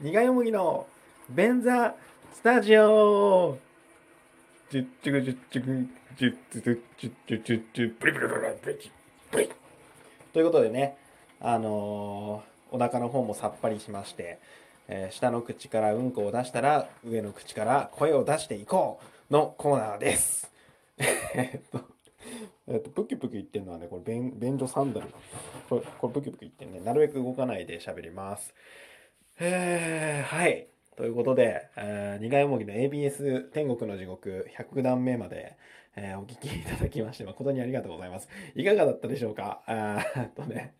苦い麦の便座スタジオジュッチュグジュッチュグジュッチュグジュッチュジュッチュブリブリブリブリブリということでね、あのーお腹の方もさっぱりしまして、えー下の口からうんこを出したら上の口から声を出していこうのコーナーです。えっと、えっと、プキプキ言ってるのはね、これ便、便所サンダル。これ、これプキプキ言ってね、なるべく動かないで喋ります。え、はい。ということで、えー、苦いもぎの ABS 天国の地獄100段目まで、えーお聞きいただきまして誠にありがとうございます。いかがだったでしょうか？えっとね、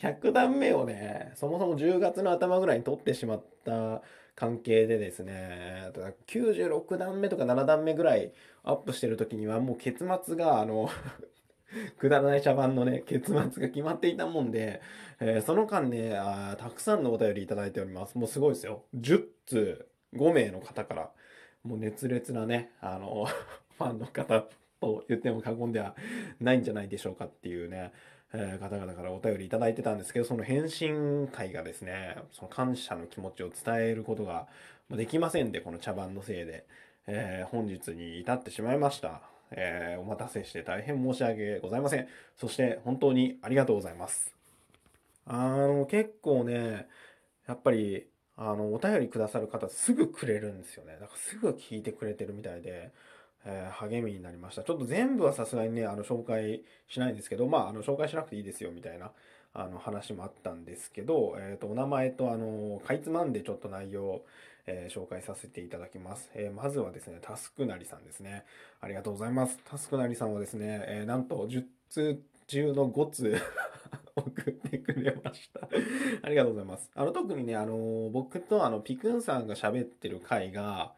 100段目をね、そもそも10月の頭ぐらいに撮ってしまった関係でですね、96段目とか7段目ぐらいアップしてる時にはもう結末が、あの、くだらない茶番のね、結末が決まっていたもんで、えーその間ねあ、たくさんのお便りいただいております。もうすごいですよ。10通、5名の方から、もう熱烈なね、あの、ファンの方と言っても過言ではないんじゃないでしょうかっていうね、えー方々からお便りいただいてたんですけど、その返信会がですね、その感謝の気持ちを伝えることができませんで、この茶番のせいで、えー本日に至ってしまいました。えーお待たせして大変申し訳ございません。そして本当にありがとうございます。あの、結構ね、やっぱり、あの、お便りくださる方すぐくれるんですよね。だからすぐ聞いてくれてるみたいで、えー励みになりました。ちょっと全部はさすがにね、あの、紹介しないんですけど、まあ、あの、紹介しなくていいですよ、みたいな、あの、話もあったんですけど、えっと、お名前と、あの、かいつまんでちょっと内容、えー紹介させていただきます。えーまずはですね、タスクなりさんですね。ありがとうございます。タスクなりさんはですね、えーなんと10通中の5通 送ってくれました。ありがとうございます。あの、特にね、あの、僕とあの、ピクンさんが喋ってる回が、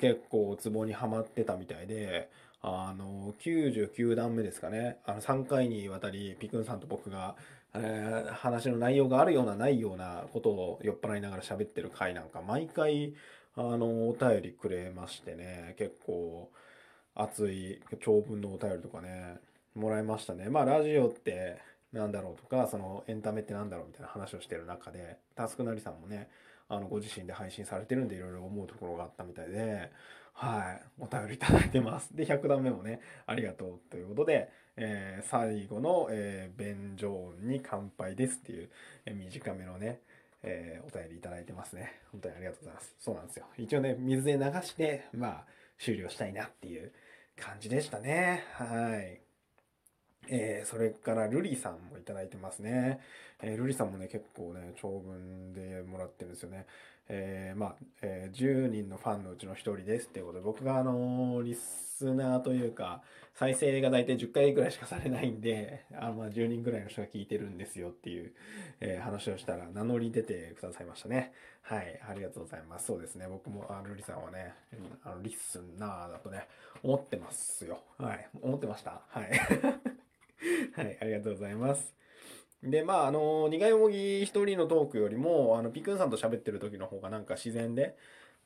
結構ツボにはまってたみたいで、あの、99段目ですかね。あの、3回にわたり、ピクンさんと僕が、えー話の内容があるような、ないようなことを酔っ払いながら喋ってる回なんか、毎回、あの、お便りくれましてね、結構、熱い長文のお便りとかね、もらいましたね。まあ、ラジオってなんだろうとか、そのエンタメってなんだろうみたいな話をしてる中で、タスクなりさんもね、あの、ご自身で配信されてるんで、いろいろ思うところがあったみたいで、はい、お便りいただいてます。で、100段目もね、ありがとうということで、えー最後の、えー、便所に乾杯ですっていう、えー短めのね、えーお便りいただいてますね。本当にありがとうございます。そうなんですよ。一応ね、水で流して、まあ、終了したいなっていう感じでしたね。はい。えーそれからルリさんもいただいてますね。えールリさんもね、結構ね、長文でもらってるんですよね。えーまあ、えー10人のファンのうちの1人ですっていうことで、僕があのリスナーというか、再生が大体10回ぐらいしかされないんで、あまあ10人ぐらいの人が聞いてるんですよっていう、えー話をしたら名乗り出てくださいましたね。はい、ありがとうございます。そうですね、僕もあルリさんはね、あのリスナーだとね、思ってますよ。はい、思ってました。はい。はい、ありがとうございます。で、まあ、あの、苦いもぎ一人のトークよりも、あの、ピクンさんと喋ってる時の方がなんか自然で、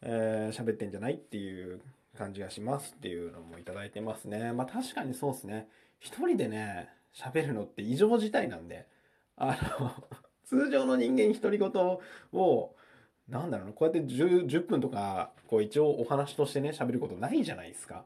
えー喋ってんじゃないっていう感じがしますっていうのもいただいてますね。まあ、確かにそうですね。一人でね、喋るのって異常事態なんで、あの、通常の人間独り言を、なんだろうな、こうやって 10, 10分とか、こう一応お話としてね、喋ることないじゃないですか。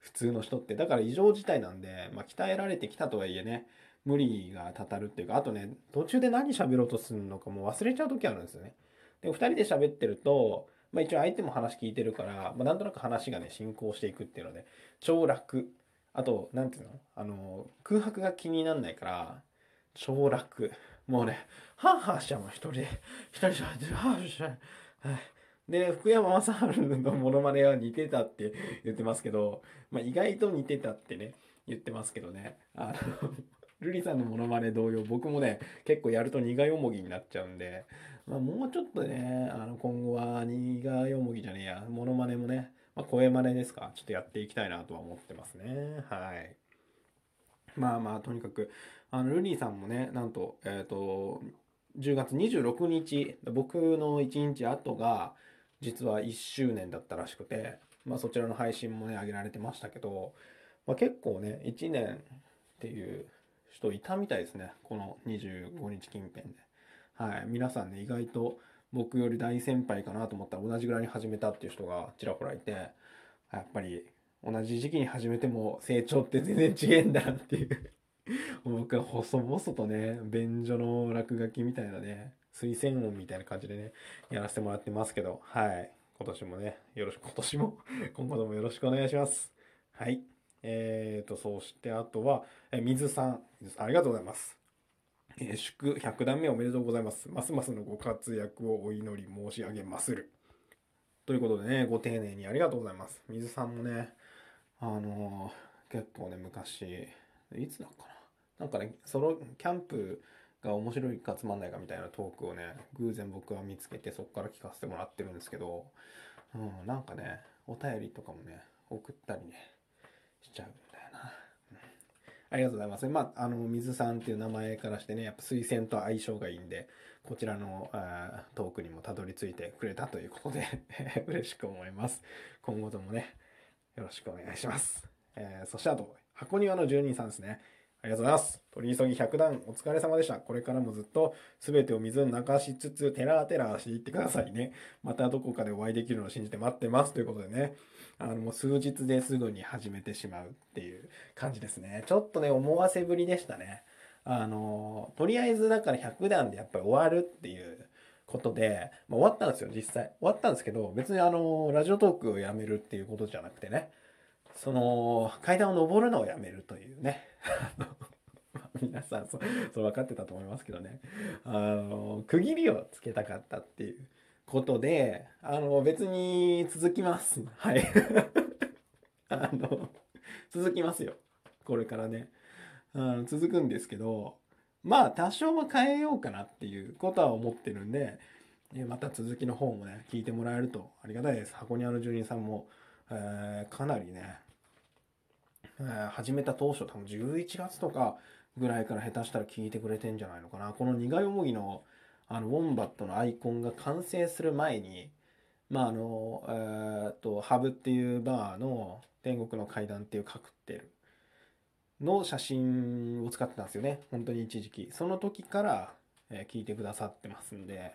普通の人って。だから異常事態なんで、まあ、鍛えられてきたとはいえね、無理がたたるっていうか、あとね、途中で何喋ろうとするのかもう忘れちゃう時あるんですよね。で、二人で喋ってると、まあ一応相手も話聞いてるから、まあなんとなく話がね、進行していくっていうので、超楽。あと、なんていうの？あの、空白が気にならないから、超楽。もうね、はぁはぁしちゃうもん、一人で。一人で喋ってる、はぁはぁしちゃう。はい。で、福山雅治のモノマネは似てたって言ってますけど、まあ意外と似てたってね、言ってますけどね。あの、ルリさんのモノマネ同様、僕もね、結構やると苦いおもぎになっちゃうんで、まあ、もうちょっとね、あの、今後は苦いおもぎじゃねえや、モノマネもね、まあ、声真似ですか、ちょっとやっていきたいなとは思ってますね。はい。まあまあ、とにかく、あの、ルリーさんもね、なんと、えっ、と、10月26日、僕の1日後が、実は1周年だったらしくて、まあそちらの配信もね、上げられてましたけど、まあ、結構ね、1年っていう人いたみたいですね。この25日近辺で。はい。皆さんね、意外と僕より大先輩かなと思ったら同じぐらいに始めたっていう人がちらほらいて、やっぱり同じ時期に始めても成長って全然違えんだなっていう 僕は細々とね、便所の落書きみたいなね、推薦音みたいな感じでね、やらせてもらってますけど、はい。今年もね、よろしく、今年も今後ともよろしくお願いします。はい。えーと、そしてあとは、え水さん。水さん、ありがとうございます。えー、祝100段目おめでとうございます。ますますのご活躍をお祈り申し上げまする。ということでね、ご丁寧にありがとうございます。水さんもね、あのー、結構ね、昔、いつだっかな。なんかね、ソロキャンプが面白いかつまんないかみたいなトークをね、偶然僕は見つけてそこから聞かせてもらってるんですけど、うん、なんかね、お便りとかもね、送ったりね、しちゃうんだよな。うん、ありがとうございます。まあ、あの、水さんっていう名前からしてね、やっぱ推薦と相性がいいんで、こちらのあトークにもたどり着いてくれたということで 嬉しく思います。今後ともね、よろしくお願いします。えー、そしてあと、箱庭の住人さんですね。ありがとうございます。取り急ぎ100段お疲れ様でした。これからもずっと全てを水に流しつつ、テラーテラーしていってくださいね。またどこかでお会いできるのを信じて待ってます。ということでね。あの、もう数日ですぐに始めてしまうっていう感じですね。ちょっとね、思わせぶりでしたね。あの、とりあえずだから100段でやっぱり終わるっていうことで、まあ、終わったんですよ、実際。終わったんですけど、別にあの、ラジオトークをやめるっていうことじゃなくてね。その、階段を登るのをやめるというね。皆さんそ、そう分かってたと思いますけどね。あの、区切りをつけたかったっていうことで、あの、別に続きます。はい。あの、続きますよ。これからね。あの続くんですけど、まあ、多少は変えようかなっていうことは思ってるんで、また続きの方もね、聞いてもらえるとありがたいです。箱庭の住人さんも、えー、かなりね、始めた当初、多分11月とかぐらいから下手したら聞いてくれてんじゃないのかな。この苦いもぎの、あの、ウォンバットのアイコンが完成する前に、まあ、あの、えー、っと、ハブっていうバーの天国の階段っていうカクテルの写真を使ってたんですよね。本当に一時期。その時から、えー、聞いてくださってますんで、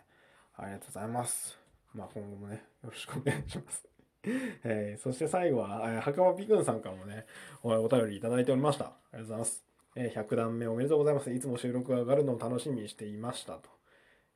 ありがとうございます。まあ、今後もね、よろしくお願いします。えー、そして最後は、えー、墓場ピクンさんからもね、お便りいただいておりました。ありがとうございます。え、100段目おめでとうございます。いつも収録が上がるのを楽しみにしていましたと。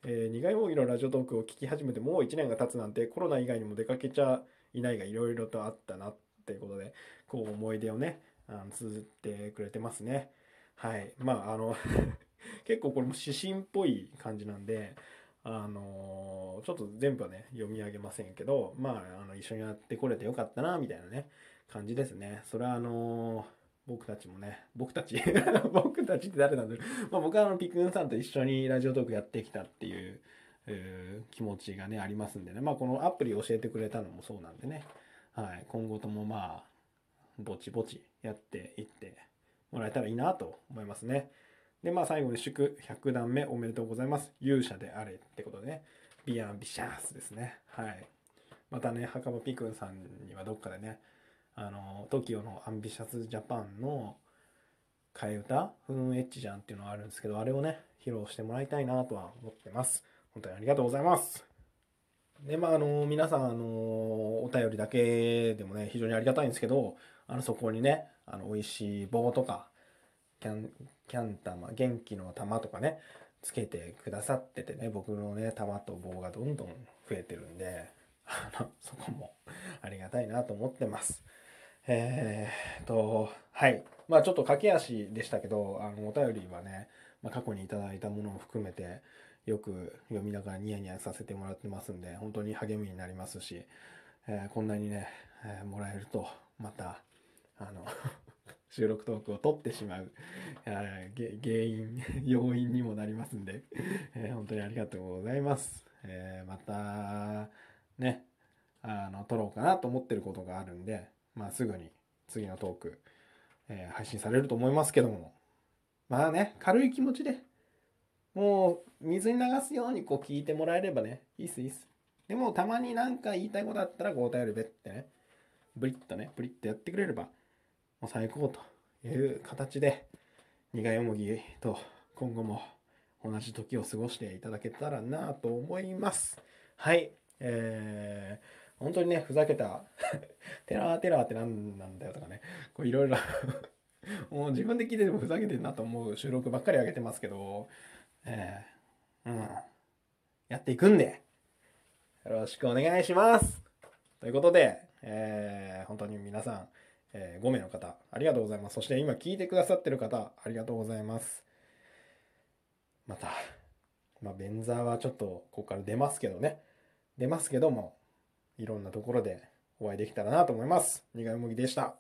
えー、苦いもぎのラジオトークを聞き始めてもう1年が経つなんてコロナ以外にも出かけちゃいないがいろいろとあったなっていうことで、こう思い出をね、あの綴ってくれてますね。はい。まあ、あの 結構これも指針っぽい感じなんで、あのちょっと全部はね、読み上げませんけど、まあ、あの、一緒にやってこれてよかったな、みたいなね、感じですね。それはあの僕たちもね、僕たち 僕たちって誰なんだろう。ま、僕はあの、ピクンさんと一緒にラジオトークやってきたっていう、う気持ちがね、ありますんでね。まあ、このアプリ教えてくれたのもそうなんでね。はい。今後ともまあ、ぼちぼちやっていってもらえたらいいなと思いますね。で、まあ最後に祝100段目おめでとうございます。勇者であれってことでね。ビアンビシャースですね。はい。またね、墓場ピクンさんにはどっかでね、あの、TOKIO のアンビシャスジャパンの替え歌、フーンエッジじゃんっていうのがあるんですけど、あれをね、披露してもらいたいなとは思ってます。本当にありがとうございます。で、まあ、あの、皆さん、あの、お便りだけでもね、非常にありがたいんですけど、あの、そこにね、あの、美味しい棒とか、キャン、キャン玉、元気の玉とかね、つけてくださっててね、僕のね、玉と棒がどんどん増えてるんで、あの、そこもありがたいなと思ってます。えー、と、はい。まあちょっと駆け足でしたけど、あの、お便りはね、まあ、過去にいただいたものを含めて、よく読みながらニヤニヤさせてもらってますんで、本当に励みになりますし、えー、こんなにね、えー、もらえると、また、あの 収録トークを撮ってしまう、え、原因、要因にもなりますんで、えー、本当にありがとうございます。えー、また、ね、あの、撮ろうかなと思ってることがあるんで、まあ、すぐに次のトーク、えー配信されると思いますけども、まあね、軽い気持ちで、もう水に流すようにこう聞いてもらえればね、いいっすいいっす。でもたまになんか言いたいことあったらこうお便りべってね、ブリッとね、ブリッとやってくれれば、もう最高という形で、苦いよもぎと今後も同じ時を過ごしていただけたらなと思います。はい。えー、本当にね、ふざけた、テラーテラーって何なんだよとかね、こういろいろ もう自分で聞いててもふざけてるなと思う収録ばっかり上げてますけど、えー、うん。やっていくんで、よろしくお願いします。ということで、えー、本当に皆さん、えー5名の方、ありがとうございます。そして今聞いてくださってる方、ありがとうございます。また、まあ、便座はちょっとここから出ますけどね。出ますけども、いろんなところでお会いできたらなと思います。苦い麦でした。